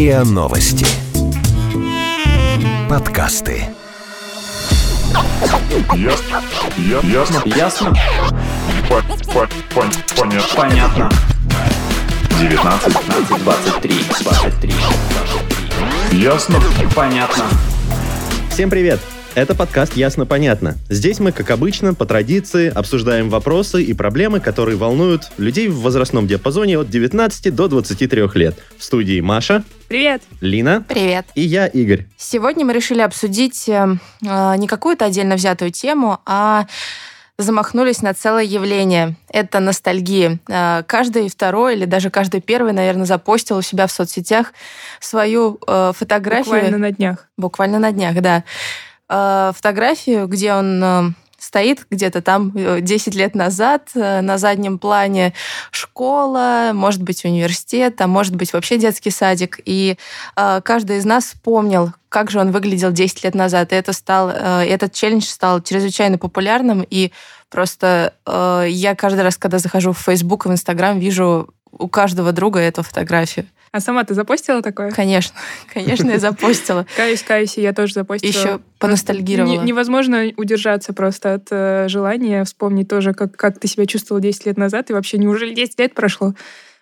РИА Новости. Подкасты. Ясно. Я- Ясно. Ясно? По- по- пон- Понятно. Понятно. 19. 15, 23, 23, 23. Ясно. Понятно. Всем привет! Это подкаст «Ясно-понятно». Здесь мы, как обычно, по традиции, обсуждаем вопросы и проблемы, которые волнуют людей в возрастном диапазоне от 19 до 23 лет. В студии Маша, Привет! Лина Привет. и я, Игорь. Сегодня мы решили обсудить э, э, не какую-то отдельно взятую тему, а замахнулись на целое явление. Это ностальгия. Э, Каждый второй или даже каждый первый, наверное, запостил у себя в соцсетях свою э, фотографию. Буквально на днях. Буквально на днях, да. Э, Фотографию, где он э, стоит где-то там э, 10 лет назад, э, на заднем плане школа, может быть, университет, а может быть, вообще детский садик. И э, каждый из нас вспомнил, как же он выглядел 10 лет назад. И это стал, э, этот челлендж стал чрезвычайно популярным. И просто э, я каждый раз, когда захожу в Facebook и в Instagram, вижу у каждого друга эту фотографию. А сама ты запостила такое? Конечно, конечно, я запостила. Каюсь, каюсь, я тоже запостила. Еще поностальгировала. Не- невозможно удержаться просто от э, желания вспомнить тоже, как, как ты себя чувствовала 10 лет назад, и вообще, неужели 10 лет прошло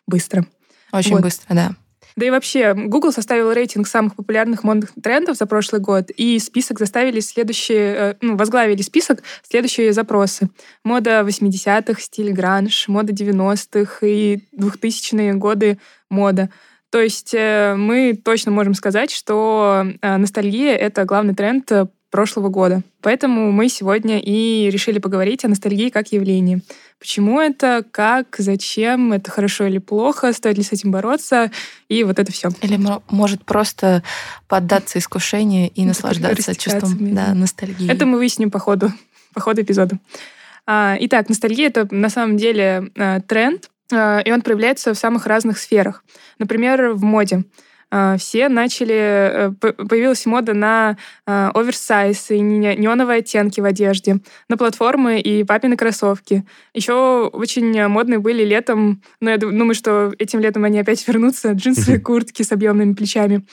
быстро? Очень Вот. быстро, да. Да и вообще, Google составил рейтинг самых популярных модных трендов за прошлый год, и список заставили следующие, э, ну, возглавили список следующие запросы. Мода 80-х, стиль гранж, мода 90-х и 2000-е годы мода. То есть э, мы точно можем сказать, что э, ностальгия — это главный тренд э, прошлого года. Поэтому мы сегодня и решили поговорить о ностальгии как явлении. Почему это, как, зачем, это хорошо или плохо, стоит ли с этим бороться, и вот это все. Или мо- может просто поддаться искушению и наслаждаться чувством да, ностальгии. Это мы выясним по ходу, по ходу эпизода. А, Итак, ностальгия — это на самом деле тренд, и он проявляется в самых разных сферах. Например, в моде. Э, Все начали... э, Появилась мода на э, оверсайз и не- неоновые оттенки в одежде, на платформы и папины кроссовки. Еще очень модные были летом, но я ду- думаю, что этим летом они опять вернутся, джинсовые куртки с объемными плечами,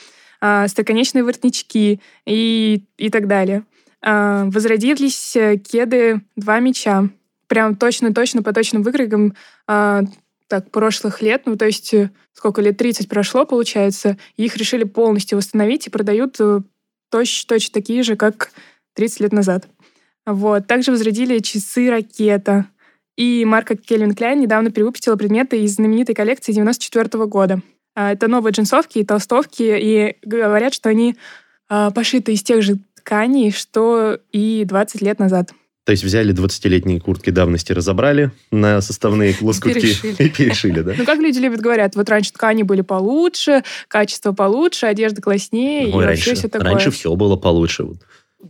стоконечные воротнички и, и так далее. Возродились э, кеды «Два меча». Прям точно-точно по точным выкройкам так, прошлых лет. Ну, то есть э, сколько лет? 30 прошло, получается. Их решили полностью восстановить и продают э, точно-точно такие же, как 30 лет назад. Вот. Также возродили часы «Ракета». И марка Calvin Klein недавно перевыпустила предметы из знаменитой коллекции 94 года. А, Это новые джинсовки и толстовки, и говорят, что они а, пошиты из тех же тканей, что и 20 лет назад. То есть взяли 20-летние куртки давности, разобрали на составные лоскутки и перешили, да? Ну, как люди любят говорят, вот раньше ткани были получше, качество получше, одежда класснее, и вообще все такое. раньше все было получше.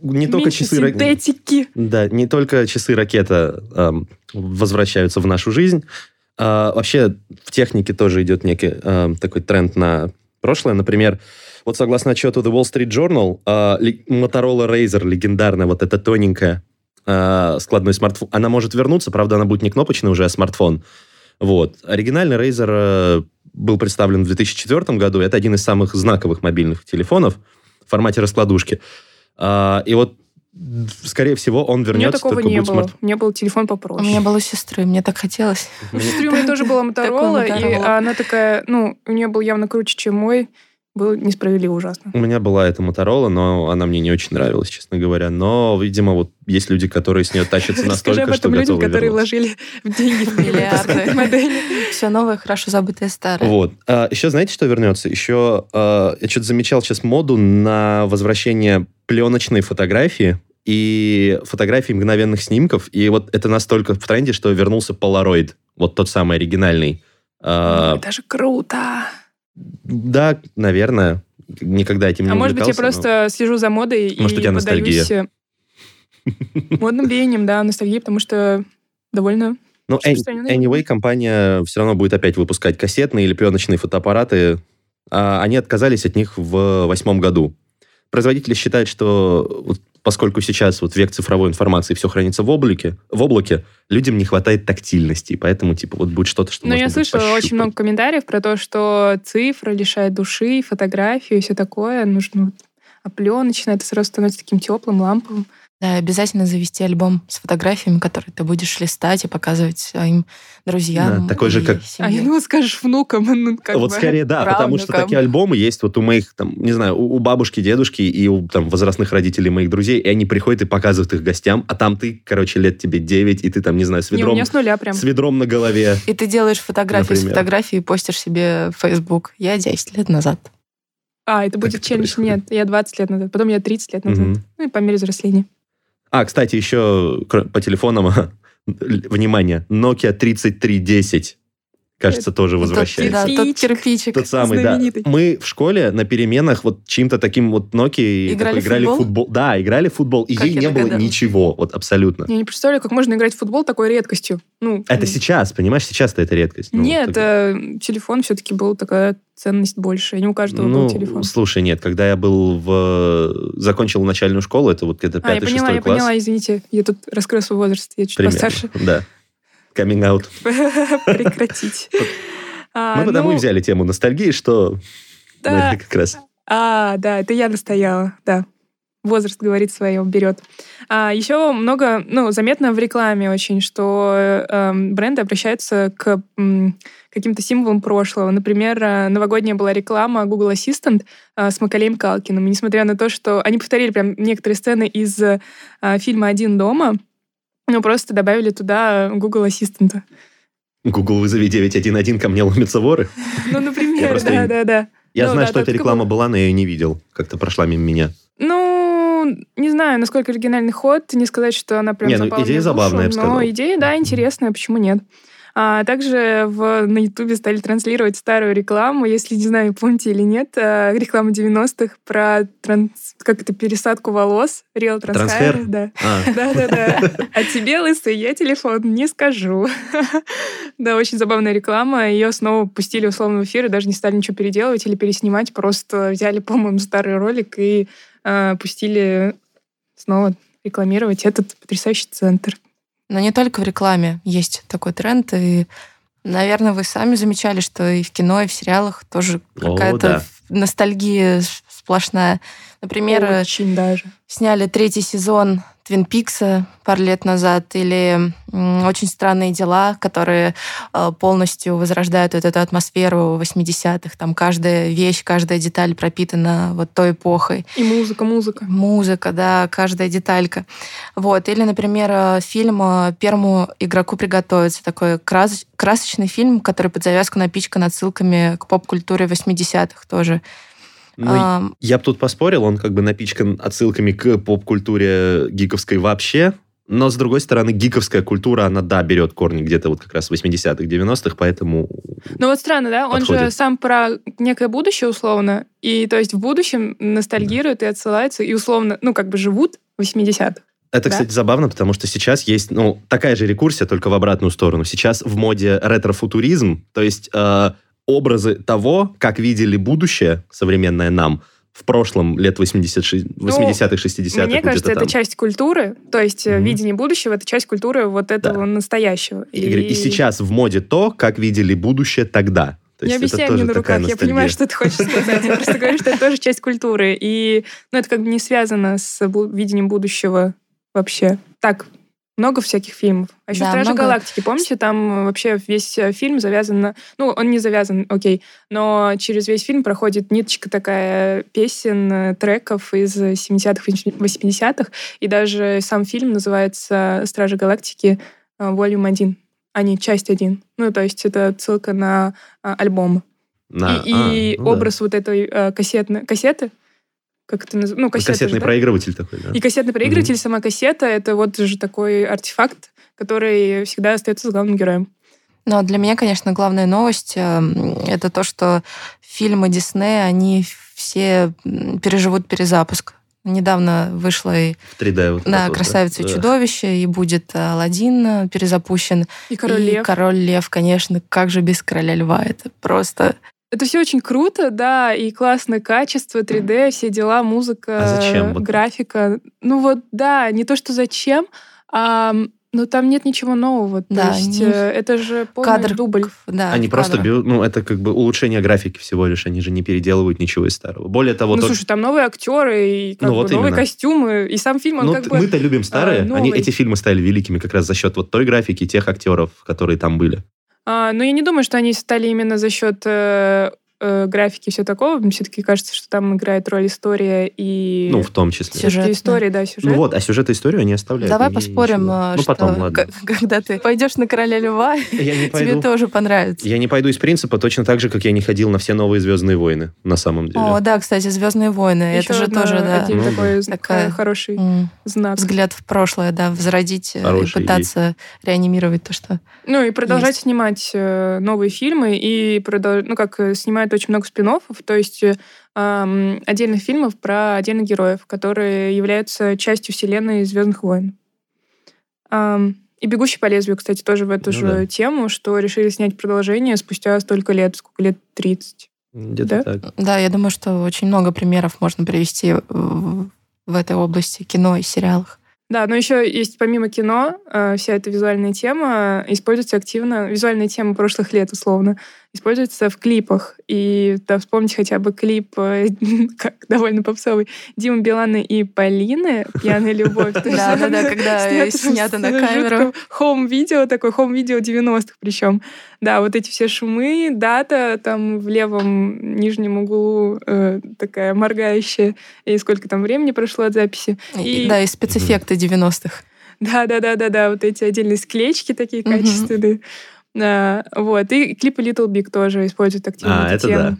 Не только часы... синтетики. Да, не только часы ракета возвращаются в нашу жизнь. А, вообще в технике тоже идет некий такой тренд на прошлое. Например, вот согласно отчету The Wall Street Journal, а, Motorola Razr, легендарная, вот эта тоненькая а, складной смартфон, она может вернуться, правда, она будет не кнопочный уже, а смартфон. Вот. Оригинальный Razer э, был представлен в 2004 году. Это один из самых знаковых мобильных телефонов в формате раскладушки. А, и вот, скорее всего, он У меня вернется, такого не было. смартфон. У меня был телефон У попроще. меня было у сестры, мне так хотелось. У сестры у меня тоже была Моторола, и она такая, ну, у нее был явно круче, чем мой. Было несправедливо ужасно. У меня была эта Моторола, но она мне не очень нравилась, честно говоря. Но, видимо, вот есть люди, которые с нее тащатся настолько, об что людям, которые вернуться. вложили в деньги в Миллиарды. модели. Все новое, хорошо забытое старое. Вот. А, еще знаете, что вернется? Еще а, я что-то замечал сейчас моду на возвращение пленочной фотографии и фотографий мгновенных снимков. И вот это настолько в тренде, что вернулся Polaroid. Вот тот самый оригинальный. А, Это же круто. Да, наверное. Никогда этим не А может быть, я увлекался, но- просто слежу за модой Может, у и тебя ностальгия. поддаюсь э, модным веянием, да, ностальгии, потому что довольно... Ну, anyway, компания все равно будет опять выпускать кассетные или пленочные фотоаппараты. А они отказались от них в восьмом году. Производители считают, что поскольку сейчас вот век цифровой информации, все хранится в облаке, в облаке, людям не хватает тактильности, и поэтому, типа, вот будет что-то, что Но можно я слышала очень пощупать. много комментариев про то, что цифра лишает души, фотографию и все такое. Нужно вот опленочно, это сразу становится таким теплым, ламповым. Да, обязательно завести альбом с фотографиями, которые ты будешь листать и показывать своим друзьям. Да, такой же, как- А семье. я думала, скажешь внукам. Ну, как вот бы. скорее да, потому что такие альбомы есть вот у моих, там, не знаю, у, у бабушки, дедушки и у там возрастных родителей моих друзей, и они приходят и показывают их гостям, а там ты, короче, лет тебе 9, и ты там, не знаю, с Не, у ведром, меня с нуля прям. с ведром на голове. И ты делаешь фотографии с Например. фотографией и постишь себе в Facebook. Я 10 лет назад. А, это будет это челлендж? происходит? Нет, я 20 лет назад, потом я 30 лет назад. Мгм. Ну и по мере взросления. А, кстати, еще по телефонам, внимание, Nokia 3310, кажется, тоже возвращается. Да, тот Кирпичик. Тот самый, да. знаменитый. Мы в школе на переменах вот чьим-то таким вот Nokia Играли такой играли футбол? футбол. Да, играли в футбол, и Как ей я не было догадалась. ничего, вот абсолютно. Я не представляю, как можно играть в футбол такой редкостью. Ну, Это м, сейчас, понимаешь, сейчас-то это редкость. Ну, Нет, так- э, телефон все-таки был такая ценность больше. Не у каждого ну, был телефон. слушай, нет, когда я был в... Закончил начальную школу, это вот где-то А, я пятый, поняла, шестой я класс. поняла, извините. Я тут раскрыл свой возраст, я чуть примерно, постарше. Да. Out. Прекратить. А, Мы потому ну, и взяли тему ностальгии, что как раз... А, да, это я настояла, да. Возраст говорит свое, берет. А, еще много, ну, заметно в рекламе очень, что эм, бренды обращаются к м, каким-то символам прошлого. Например, э, новогодняя была реклама Google Assistant э, с Макалеем Калкиным. И несмотря на то, что они повторили прям некоторые сцены из э, фильма «Один дома», ну, просто добавили туда Google Ассистента. Google вызови 911, ко мне ломятся воры. Ну, например, просто да, не- да, да. Я Ну, знаю, что эта реклама была, но я ее не видел. Как-то прошла мимо меня. Ну, не знаю, насколько оригинальный ход. Не сказать, что она прям Не, ну, идея забавная, я бы сказал. Но идея, да, интересная, почему нет? А также в, на Ютубе стали транслировать старую рекламу, если, не знаю, помните или нет, а, рекламу 90-х про транс, как это, пересадку волос, Real Трансфер? Transhair, да. А, Да-да-да. А тебе, лысый, я телефон не скажу. Да, очень забавная реклама. Ее снова пустили условно в эфир и даже не стали ничего переделывать или переснимать. Просто взяли, по-моему, старый ролик и э, пустили снова рекламировать этот потрясающий центр. Но не только в рекламе есть такой тренд. И, наверное, вы сами замечали, что и в кино, и в сериалах тоже какая-то да. ностальгия сплошная. Например, Очень даже. сняли третий сезон Твин Пикса пару лет назад, или «Очень странные дела», которые э, полностью возрождают вот эту атмосферу 80-х. Там каждая вещь, каждая деталь пропитана вот той эпохой. И музыка, музыка. Музыка, да, каждая деталька. Вот. Или, например, э, фильм э, «Первому игроку приготовиться». Такой крас- красочный фильм, который под завязку напичкан отсылками к поп-культуре 80-х тоже. Ну, Ам, Я бы тут поспорил, он как бы напичкан отсылками к поп-культуре гиковской вообще, но, с другой стороны, гиковская культура, она, да, берет корни где-то вот как раз в 80-х, 90-х, поэтому... Ну вот странно, да? Он же Подходит. сам про некое будущее условно, и то есть в будущем ностальгируют и отсылаются, и условно, ну как бы живут в 80-х. Это, Да. кстати, забавно, потому что сейчас есть, ну, такая же рекурсия, только в обратную сторону. Сейчас в моде ретро-футуризм, то есть э, образы того, как видели будущее современное нам в прошлом лет 80 ши- 80-х, 60-х. Ну, Мне кажется, это там. часть культуры, то есть Мгм. видение будущего это часть культуры вот этого настоящего. И, и сейчас в моде то, как видели будущее тогда. То не объясняй мне на руках, я понимаю, что ты хочешь сказать. Я просто говорю, что это тоже часть культуры. И ну, это как бы не связано с видением будущего вообще. Так, много всяких фильмов. А еще Да, «Стражи много. Галактики», помните, там вообще весь э, фильм завязан на... Ну, он не завязан, окей, но через весь фильм проходит ниточка такая песен, э, треков из 70-х, 80-х, и даже сам фильм называется «Стражи Галактики. Volume 1», а не «Часть 1». Ну, то есть это ссылка на альбом. На- и а, и ну да. образ вот этой э, кассетной... Кассеты? Как это называется? Ну, кассеты Кассетный же, да? проигрыватель такой, да. И кассетный проигрыватель, сама кассета, это вот же такой артефакт, который всегда остается с главным героем. Но для меня, конечно, главная новость э, это то, что фильмы Диснея, они все переживут перезапуск. Недавно вышла и В 3D вот на так вот, да. «Красавица и Да. чудовище», и будет Аладдин э, перезапущен. И Король и Лев. «Король Лев», конечно, как же без «Короля Льва». Это просто Это все очень круто, да, и классное качество, 3D, все дела, музыка, А зачем? Графика. Ну вот, да, не то, что зачем, а но там нет ничего нового. То Да, есть не- э, это же полный Кадр дубль. Да, Они просто кадр. берут, ну, это как бы улучшение графики всего лишь, они же не переделывают ничего из старого. Более того, ну, тот- слушай, там новые актеры, и как Ну, бы вот новые именно. костюмы, и сам фильм, он ну, как бы... мы-то любим старые, а, они, эти фильмы стали великими как раз за счет вот той графики, тех актеров, которые там были. А, но я не думаю, что они стали именно за счет э, графики и все такого. Мне все-таки кажется, что там играет роль история и... Ну, в том числе. Сюжет, история, да, сюжет. Ну вот, а сюжет и историю они оставляют. Давай поспорим, ничего. э, Ну, что потом, ладно. когда ты пойдешь на Короля Льва, тебе тоже понравится. Я не пойду из принципа точно так же, как я не ходил на все новые «Звездные войны», на самом деле. О, да, кстати, Звездные войны. Это же тоже, да, один Ну, такой Такая- э, хороший знак. взгляд в прошлое, да, возродить э, и пытаться реанимировать то, что... Ну и продолжать снимать новые фильмы и продол- ну как э, снимают очень много спин то есть э, ам, отдельных фильмов про отдельных героев, которые являются частью вселенной Звездных войн. Ам, и «Бегущий по лезвию», кстати, тоже в эту Ну же да. тему, что решили снять продолжение спустя столько лет, сколько лет 30. Где-то Да? так. Да, я думаю, что очень много примеров можно привести в, в этой области кино и сериалах. Да, но еще есть помимо кино, э, вся эта визуальная тема используется активно, визуальная тема прошлых лет условно, используется в клипах. И да, вспомните хотя бы клип, э, как довольно попсовый, Димы Билана и Полины «Пьяная любовь». То есть Да, да, да, она когда снято на камеру. Home video, такой home video 90-х причем. Да, вот эти все шумы, дата там в левом нижнем углу э, такая моргающая, и сколько там времени прошло от записи. И- И- Да, и спецэффекты 90-х. Да, да, да, да, да, вот эти отдельные склеечки такие качественные. А, вот. И клипы Little Big тоже используют активно А, эту это тему. да.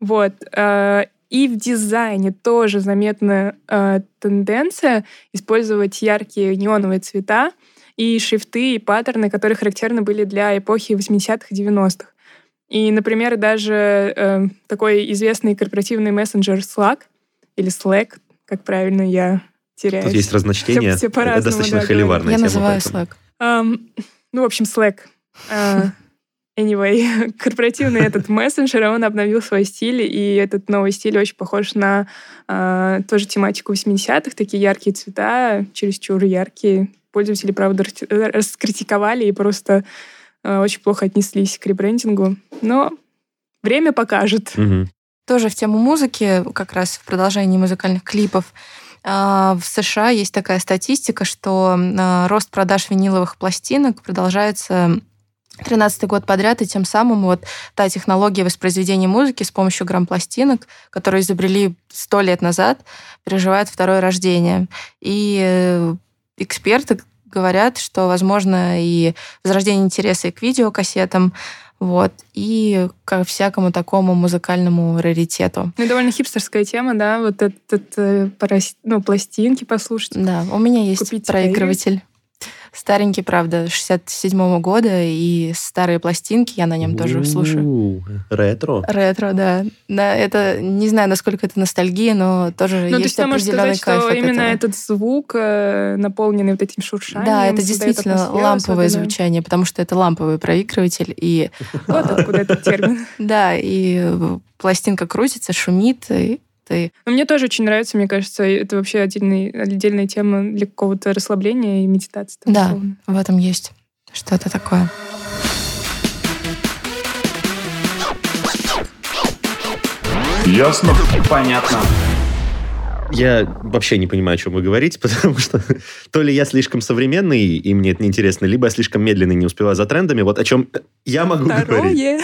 Вот. а, И в дизайне тоже заметна а, тенденция использовать яркие неоновые цвета и шрифты, и паттерны, которые характерны были для эпохи 80-х и 90-х. И, например, даже э, такой известный корпоративный мессенджер Slack или Slack, как правильно я теряюсь. Тут есть разночтения. Все- все Это по-разному, достаточно да, холиварная Я тема. называю поэтому. Slack. Ам, ну, в общем, Slack. А, Anyway, корпоративный этот мессенджер, он обновил свой стиль, и этот новый стиль очень похож на а, тоже тематику 80-х, такие яркие цвета, чересчур яркие. Пользователи, правда, рас- раскритиковали и просто а, очень плохо отнеслись к ребрендингу. Но время покажет. Мгм. Тоже в тему музыки, как раз в продолжении музыкальных клипов. а, В США есть такая статистика, что а, рост продаж виниловых пластинок продолжается 13 год подряд, и тем самым вот та технология воспроизведения музыки с помощью грамм-пластинок, которую изобрели сто лет назад, переживает второе рождение. И э, эксперты говорят, что возможно и возрождение интереса и к видеокассетам, вот, и ко всякому такому музыкальному раритету. Ну, довольно хипстерская тема, да, вот этот, э, порос- ну, пластинки послушать. Да, у меня есть Купить проигрыватель. Старенький, правда, 67 года, и старые пластинки, я на нем тоже слушаю. Ретро. Ретро, да. Да, это не знаю, насколько это ностальгия, но тоже Ну, то есть есть ты можешь определенный сказать, кайф что от именно этого. этот звук, э, наполненный вот этим шуршанием, Да, это действительно ламповое особенную. звучание, потому что это ламповый проигрыватель, и Вот откуда этот термин. да, и пластинка крутится, шумит, и ты Но мне тоже очень нравится, мне кажется, это вообще отдельный, отдельная тема для какого-то расслабления и медитации. там, Да. условно. в этом есть что-то такое. Ясно? Понятно. Я вообще не понимаю, о чем вы говорите, потому что то ли я слишком современный, и мне это неинтересно, либо я слишком медленный, не успеваю за трендами. Вот о чем я могу говорить. Второе.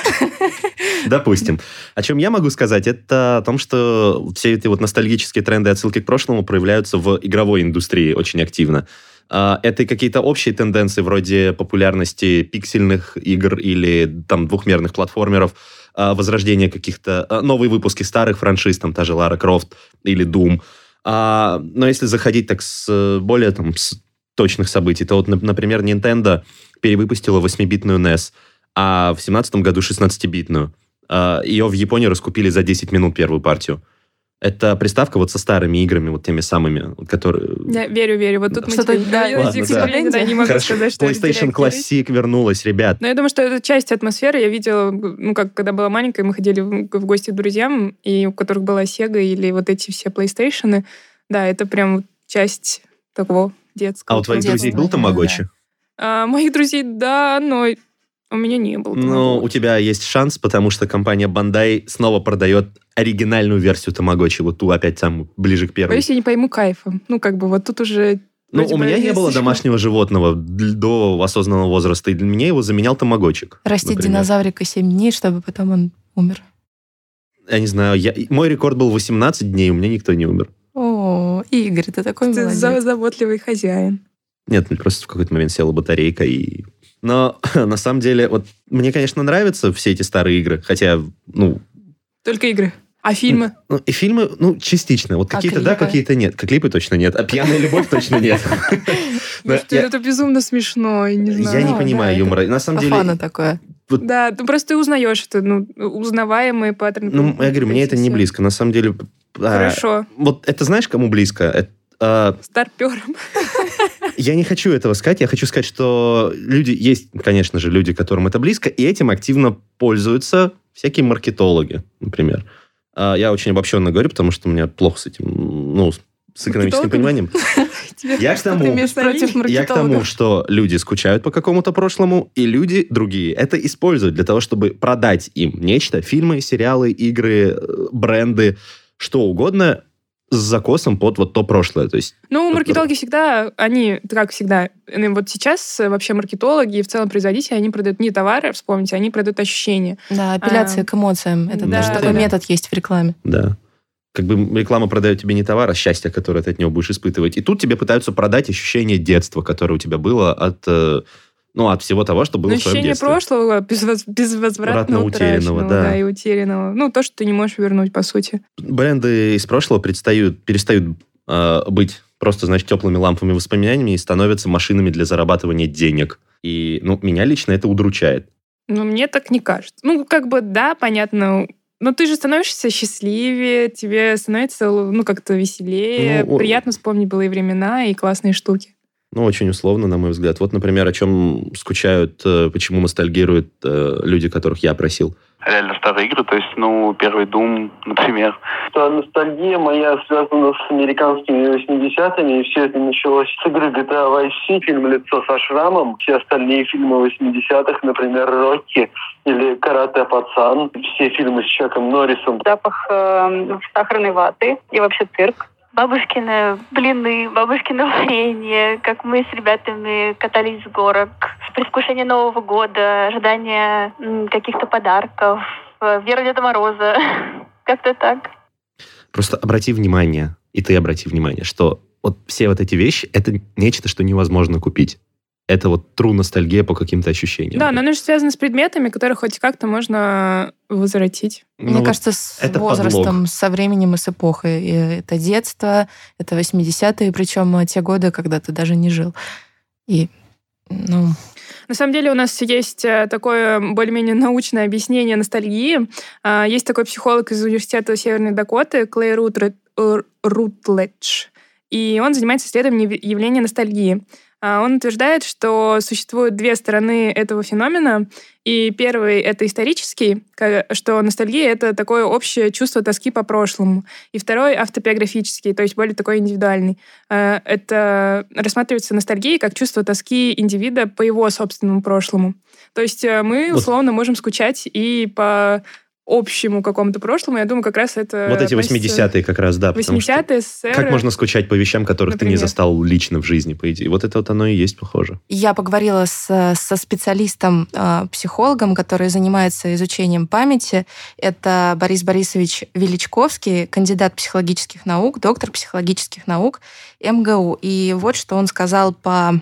Допустим. О чем я могу сказать, это о том, что все эти вот ностальгические тренды и отсылки к прошлому проявляются в игровой индустрии очень активно. А, Это и какие-то общие тенденции вроде популярности пиксельных игр или там двухмерных платформеров, возрождение каких-то... а, Новые выпуски старых франшиз, там та же Лара Крофт или Doom. А, Но если заходить так с более там с точных событий, то вот, нап- например, Nintendo перевыпустила 8-битную NES, а в 17 году 16-битную. А, Ее в Японии раскупили за 10 минут первую партию. Это приставка вот со старыми играми, вот теми самыми, которые... Я верю, верю. Вот тут мы Что-то, да, ладно, да. да, не могу Хорошо. сказать, что это PlayStation Classic вернулась, ребят. Но я думаю, что это часть атмосферы. Я видела, ну, как когда была маленькая, мы ходили в в гости к друзьям, и у которых была Sega или вот эти все PlayStation. Да, это прям часть такого детского. А у твоих друзей был да, Тамагочи? А, моих друзей, да, но у меня не было. Ну, Тамагочи. у тебя есть шанс, потому что компания Bandai снова продает оригинальную версию Тамагочи, вот ту опять там ближе к первой. Боюсь, я не пойму кайфа. Ну, как бы вот тут уже... Ну, у меня не было домашнего животного до осознанного возраста, и для меня его заменял Тамагочик. Растить например. динозаврика 7 дней, чтобы потом он умер. Я не знаю, я- мой рекорд был 18 дней, у меня никто не умер. О, Игорь, ты такой Ты молодец. за- заботливый хозяин. Нет, ну, просто в какой-то момент села батарейка и... Но на самом деле, вот мне, конечно, нравятся все эти старые игры, хотя, ну, Только игры. А фильмы? ну и фильмы, ну, частично. Вот А какие-то да, клипы? какие-то нет. Как клипы точно нет, а пьяная любовь точно нет. Да, я- это безумно смешно, я не да, понимаю юмора. На самом деле, фану такое. Да, ну просто ты узнаешь это, ну, узнаваемые паттерны. ну, я говорю, мне это не близко. На самом деле, а, Хорошо. вот это знаешь, кому близко? Это, а, Старпером. Я не хочу этого сказать. Я хочу сказать, что люди, есть, конечно же, люди, которым это близко, и этим активно пользуются всякие маркетологи, например. А, Я очень обобщенно говорю, потому что у меня плохо с этим, ну, с- экономическим пониманием. Я к тому- Я к тому, что люди скучают по какому-то прошлому, и люди другие это используют для того, чтобы продать им нечто, фильмы, сериалы, игры, э, бренды, что угодно с закосом под вот то прошлое. То есть Ну, маркетологи всегда, они, как всегда, ну, вот сейчас э, вообще маркетологи и в целом производители, они продают не товары, вспомните, они продают ощущения. Да, апелляция А, к эмоциям. Это да, даже да, такой да. метод есть в рекламе. Да. Как бы реклама продает тебе не товар, а счастье, которое ты от него будешь испытывать. И тут тебе пытаются продать ощущение детства, которое у тебя было от, э, ну, от всего того, что было Но в твоем ощущение детстве. прошлого безвоз- безвозвратно утерянного, утраченного, да. и утерянного. Ну, то, что ты не можешь вернуть, по сути. Бренды из прошлого предстают, перестают э, быть просто, значит, теплыми лампами воспоминаниями и становятся машинами для зарабатывания денег. И, ну, меня лично это удручает. Но мне так не кажется. Ну, как бы, да, понятно, но ты же становишься счастливее, тебе становится, ну, как-то веселее, Ну, приятно вспомнить былые времена и классные штуки. Ну, очень условно, на мой взгляд. Вот, например, о чем скучают, э, почему ностальгируют э, люди, которых я просил. реально старые игры, то есть, ну, первый Doom, например. что ностальгия моя связана с американскими 80-ми, и все это началось с игры GTA Vice City, фильм «Лицо со шрамом», все остальные фильмы 80-х, например, «Рокки» или «Карате Пацан», все фильмы с Чаком Норрисом. запах э, сахарной ваты и вообще цирк. Бабушкины блины, бабушкино варенье, как мы с ребятами катались с горок, предвкушение Нового года, ожидание каких-то подарков, э, вера Деда Мороза. Как-то так. Просто обрати внимание, и ты обрати внимание, что вот все вот эти вещи, это нечто, что невозможно купить. Это вот true ностальгия по каким-то ощущениям. Да, но оно же связано с предметами, которые хоть как-то можно возвратить. Ну Мне вот кажется, с это возрастом, подлог. со временем и с эпохой. И это детство, это 80-е, причем э, те годы, когда ты даже не жил. И, ну, На самом деле у нас есть э, такое более-менее научное объяснение ностальгии. А, Есть такой психолог из университета Северной Дакоты, Клей Рутред- э, Рутледж, и он занимается исследованием яв- явления ностальгии. А, Он утверждает, что существуют две стороны этого феномена. И первый — это исторический, что ностальгия — это такое общее чувство тоски по прошлому. И второй — автобиографический, то есть более такой индивидуальный. Э, Это рассматривается ностальгией как чувство тоски индивида по его собственному прошлому. То есть э, мы условно можем скучать и по общему какому-то прошлому. Я думаю, как раз это Вот эти относится- 80-е как раз, да. потому что 80-е, СССР. Как можно скучать по вещам, которых ты не Например. застал лично в жизни, по идее? Вот это вот оно и есть похоже. Я поговорила с, со специалистом, э, психологом, который занимается изучением памяти. Это Борис Борисович Величковский, кандидат психологических наук, доктор психологических наук МГУ. И вот что он сказал по а,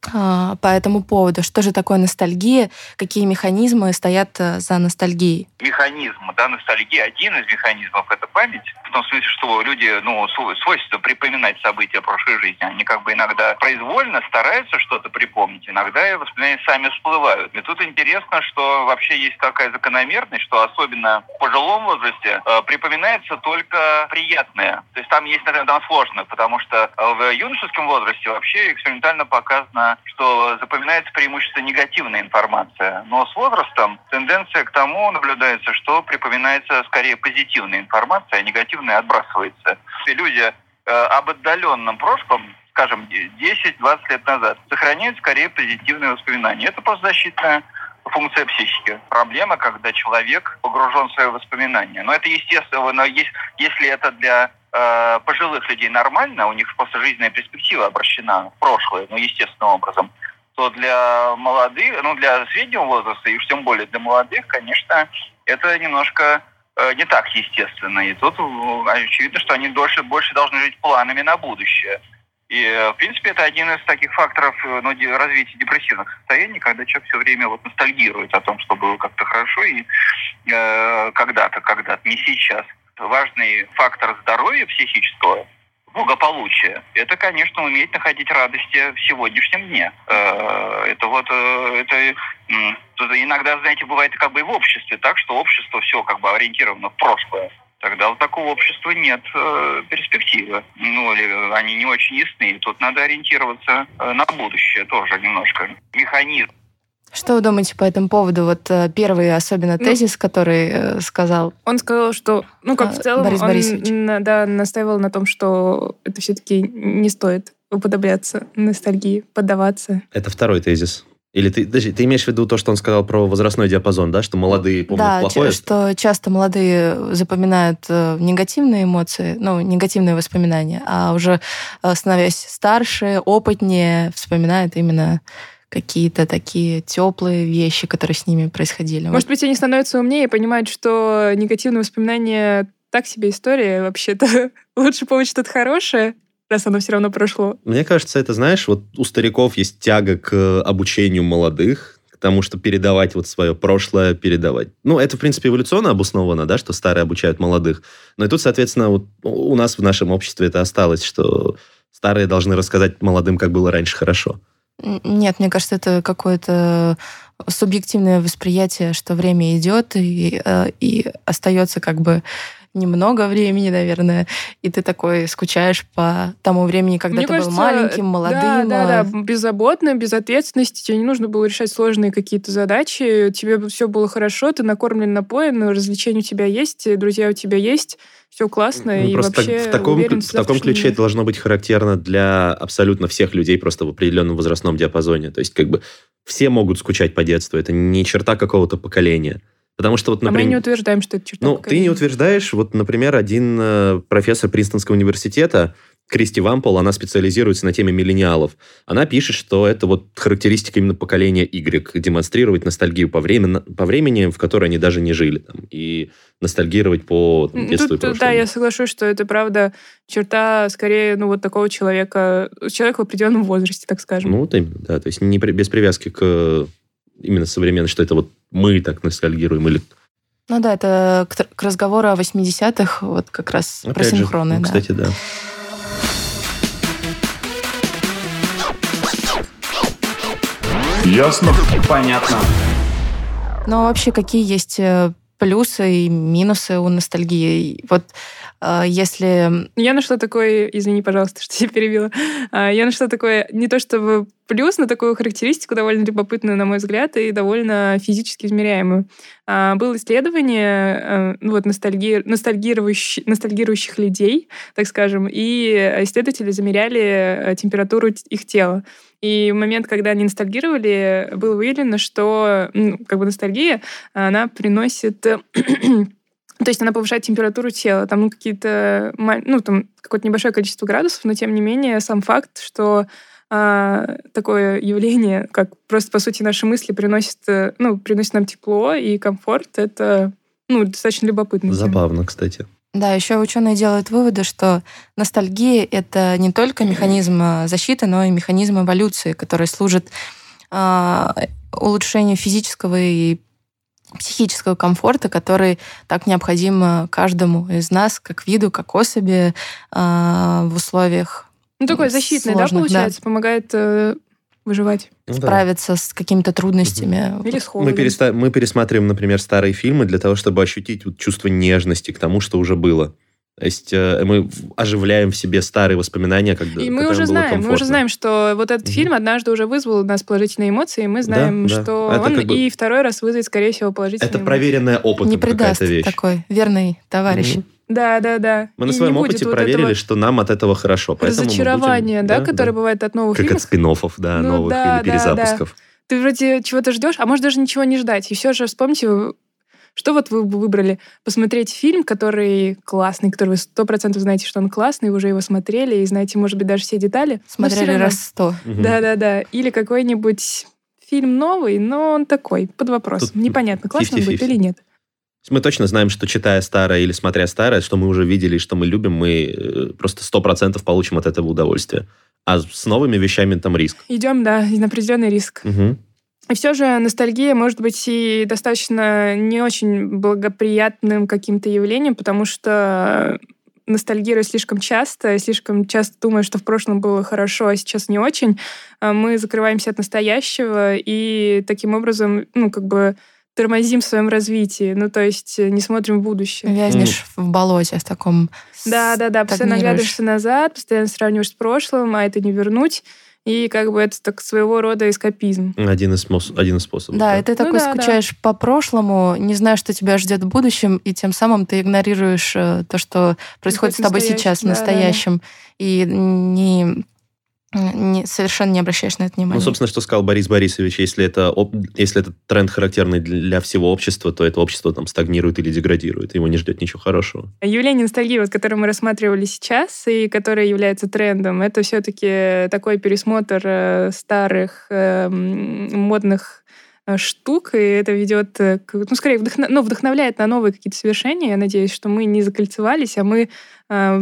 по этому поводу. Что же такое ностальгия? Какие механизмы стоят э, за ностальгией? Механизм, да, ностальгии, один из механизмов – это память. В том смысле, что люди, ну, свойство припоминать события прошлой жизни. Они как бы иногда произвольно стараются что-то припомнить, иногда и воспоминания сами всплывают. И тут интересно, что вообще есть такая закономерность, что особенно в пожилом возрасте э, припоминается только приятное. То есть там есть, наверное, там сложно, потому что в юношеском возрасте вообще экспериментально показано что запоминается преимущественно негативная информация. Но с возрастом тенденция к тому наблюдается, что припоминается скорее позитивная информация, а негативная отбрасывается. И люди э, об отдаленном прошлом скажем, 10-20 лет назад, сохраняют скорее позитивные воспоминания. Это просто защитная функция психики. Проблема, когда человек погружен в свои воспоминания. Но это естественно, но есть, если это для э, пожилых людей нормально, у них просто жизненная перспектива обращена в прошлое, ну, естественным образом, то для молодых, ну, для среднего возраста, и уж тем более для молодых, конечно, это немножко э, не так естественно. И тут очевидно, что они дольше, больше должны жить планами на будущее. И, э, в принципе, это один из таких факторов ну, развития депрессивных состояний, когда человек все время вот ностальгирует о том, что было как-то хорошо и э, когда-то, когда-то, не сейчас важный фактор здоровья психического, благополучия, это, конечно, уметь находить радости в сегодняшнем дне. Э, это вот, э, это иногда, знаете, бывает как бы и в обществе так, что общество все как бы ориентировано в прошлое. Тогда у такого общества нет э, перспективы. Ну, или они не очень ясны. Тут надо ориентироваться на будущее тоже немножко. Механизм что вы думаете по этому поводу? Вот э, первый особенно ну, тезис, который э, сказал. Он сказал, что, ну как в целом, Борис он да, настаивал на том, что это все-таки не стоит уподобляться ностальгии, поддаваться. Это второй тезис. Или ты, подожди, ты имеешь в виду то, что он сказал про возрастной диапазон, да, что молодые помнят да, плохое? Да, что часто молодые запоминают э, негативные эмоции, ну, негативные воспоминания, а уже становясь старше, опытнее, вспоминают именно какие-то такие теплые вещи, которые с ними происходили. Может быть, они становятся умнее и понимают, что негативные воспоминания так себе история вообще-то. Лучше помнить что-то хорошее, раз оно все равно прошло. Мне кажется, это, знаешь, вот у стариков есть тяга к обучению молодых, к тому, что передавать вот свое прошлое, передавать. Ну, это, в принципе, эволюционно обосновано, да, что старые обучают молодых. Но и тут, соответственно, вот у нас в нашем обществе это осталось, что старые должны рассказать молодым, как было раньше хорошо. Нет, мне кажется, это какое-то субъективное восприятие, что время идет и, э, и остается как бы немного времени, наверное, и ты такой скучаешь по тому времени, когда Мне ты кажется, был маленьким, молодым. Да, да, да, беззаботным, без ответственности, тебе не нужно было решать сложные какие-то задачи, тебе все было хорошо, ты накормлен, напоен, развлечения у тебя есть, друзья у тебя есть, все классно, ну, и просто вообще в таком, уверен, в таком ключе это должно быть характерно для абсолютно всех людей просто в определенном возрастном диапазоне. То есть как бы все могут скучать по детству, это не черта какого-то поколения. Потому что вот, например... А мы не утверждаем, что это черта Ну, ты не утверждаешь. Вот, например, один э, профессор Принстонского университета, Кристи Вампол, она специализируется на теме миллениалов. Она пишет, что это вот характеристика именно поколения Y, демонстрировать ностальгию по, времени, по времени, в которой они даже не жили. Там, и ностальгировать по там, детству Тут, и прошлому. Да, я соглашусь, что это, правда, черта скорее, ну, вот такого человека, человека в определенном возрасте, так скажем. Ну, вот именно, да. То есть не без привязки к именно современной, что это вот мы так ностальгируем или... Ну да, это к, к разговору о 80-х, вот как раз Опять про синхроны. Же, ну, кстати, да. Ясно? Понятно. Ну, а вообще, какие есть э, плюсы и минусы у ностальгии? Вот если... Я нашла такой, извини, пожалуйста, что я перебила. А, я нашла такое, не то чтобы плюс, но такую характеристику довольно любопытную, на мой взгляд, и довольно физически измеряемую. А, было исследование ну, вот, ностальги... ностальгирующих, ностальгирующих людей, так скажем, и исследователи замеряли температуру их тела. И в момент, когда они ностальгировали, было выявлено, что ну, как бы ностальгия, она приносит то есть она повышает температуру тела, там ну, какие-то, ну, там какое-то небольшое количество градусов, но тем не менее сам факт, что а, такое явление, как просто, по сути, наши мысли приносят, ну, приносят нам тепло и комфорт, это ну, достаточно любопытно. Забавно, кстати. Да, еще ученые делают выводы, что ностальгия — это не только механизм а, защиты, но и механизм эволюции, который служит э, улучшению физического и психического комфорта, который так необходим каждому из нас, как виду, как особи э, в условиях Ну, такой защитный, да, сложных, получается? Помогает э, выживать. Ну да. справиться с какими-то трудностями. Или с Мы, переста- мы пересматриваем, например, старые фильмы для того, чтобы ощутить вот чувство нежности к тому, что уже было. То есть э, мы оживляем в себе старые воспоминания, когда И мы уже было знаем, мы комфортно. уже знаем, что вот этот фильм однажды уже вызвал у нас положительные эмоции, и мы знаем, да. что Это он как бы- и второй раз вызовет, скорее всего, положительные Это эмоции. проверенная опытом Не какая-то вещь. такой верный товарищ. Мгм. Да, да, да. Мы на И своем не будет опыте вот проверили, этого что нам от этого хорошо. поэтому мы будем- разочарования, да, которое бывает от новых Как фильмов. от спин да, Ну новых да, или да, перезапусков. Ты вроде чего-то ждешь, а может даже ничего не ждать. И все же вспомните, вы- что вот вы бы выбрали? Посмотреть фильм, который классный, который вы сто процентов знаете, что он классный, вы уже его смотрели и знаете, может быть, даже все детали. Смотрели раз сто. Да-да-да. Или какой-нибудь фильм новый, но он такой, под вопросом. Тут Непонятно, классно он будет 50-50. или нет. Мы точно знаем, что читая старое или смотря старое, что мы уже видели и что мы любим, мы э, просто сто процентов получим от этого удовольствие. А с новыми вещами там риск. Идем, да, на определенный риск. Мгм. И все же ностальгия может быть и достаточно не очень благоприятным каким-то явлением, потому что ностальгируя слишком часто, слишком часто думая, что в прошлом было хорошо, а сейчас не очень, а мы закрываемся от настоящего и таким образом, ну, как бы тормозим в своем развитии, ну, то есть не смотрим в будущее. Вязнешь в болоте в таком... Да, да, да, постоянно оглядываешься назад, постоянно сравниваешь с прошлым, а это не вернуть. И как бы это так своего рода эскапизм. Один из, один из способов. Да, и ты Ну такой да, да. скучаешь по прошлому, не зная, что тебя ждет в будущем, и тем самым ты игнорируешь э, то, что происходит с тобой сейчас, в настоящем, настоящем, и не, не- совершенно не обращаешь на это Ну, внимания. собственно, что сказал Борис Борисович, если это, если это тренд характерный для всего общества, то это общество там стагнирует или деградирует, его не ждет ничего хорошего. Явление ностальгии, вот, которое мы рассматривали сейчас, и которое является трендом, это все-таки такой пересмотр э, старых э, м, модных э, штук, и это ведет, э, к, ну, скорее, вдохно- ну, вдохновляет на новые какие-то совершения. Я надеюсь, что мы не закольцевались, а мы э,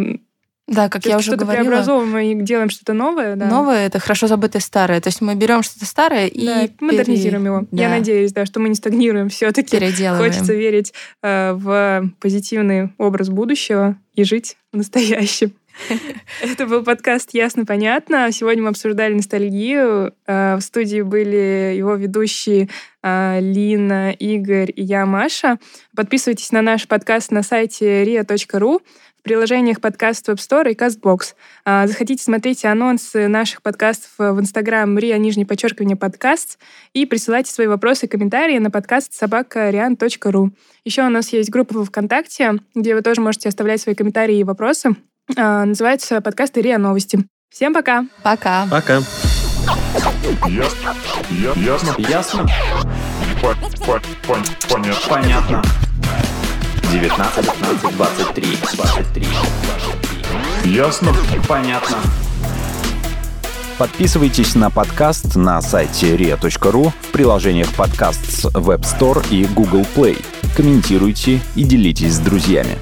да, как я уже что-то говорила, преобразовываем и делаем что-то новое. Да. новое — это хорошо забытое старое. То есть мы берем что-то старое и Да, модернизируем пере- его. Я да, надеюсь, да, что мы не стагнируем все-таки. переделываем. Хочется верить э, в позитивный образ будущего и жить в настоящем. Это был подкаст «Ясно, понятно». Сегодня мы обсуждали ностальгию. Э, В студии были его ведущие э, Лина, Игорь и я, Маша. Подписывайтесь на наш подкаст на сайте ria.ru в приложениях подкаст Web Store и CastBox. А, Заходите, смотрите анонсы наших подкастов в Инстаграм ria, нижнее подчеркивание, подкаст и присылайте свои вопросы и комментарии на подкаст собакариан.ру. Еще у нас есть группа во ВКонтакте, где вы тоже можете оставлять свои комментарии и вопросы. А, Называется подкаст РИА Новости. Всем пока! Пока. Пока. Ясно. Ясно. Ясно? По- по- пон- Понятно. Понятно. 19, 19, 23, 23, 23. Ясно. Понятно. Подписывайтесь на подкаст на сайте ria.ru в приложениях подкаст с Web Store и Google Play. Комментируйте и делитесь с друзьями.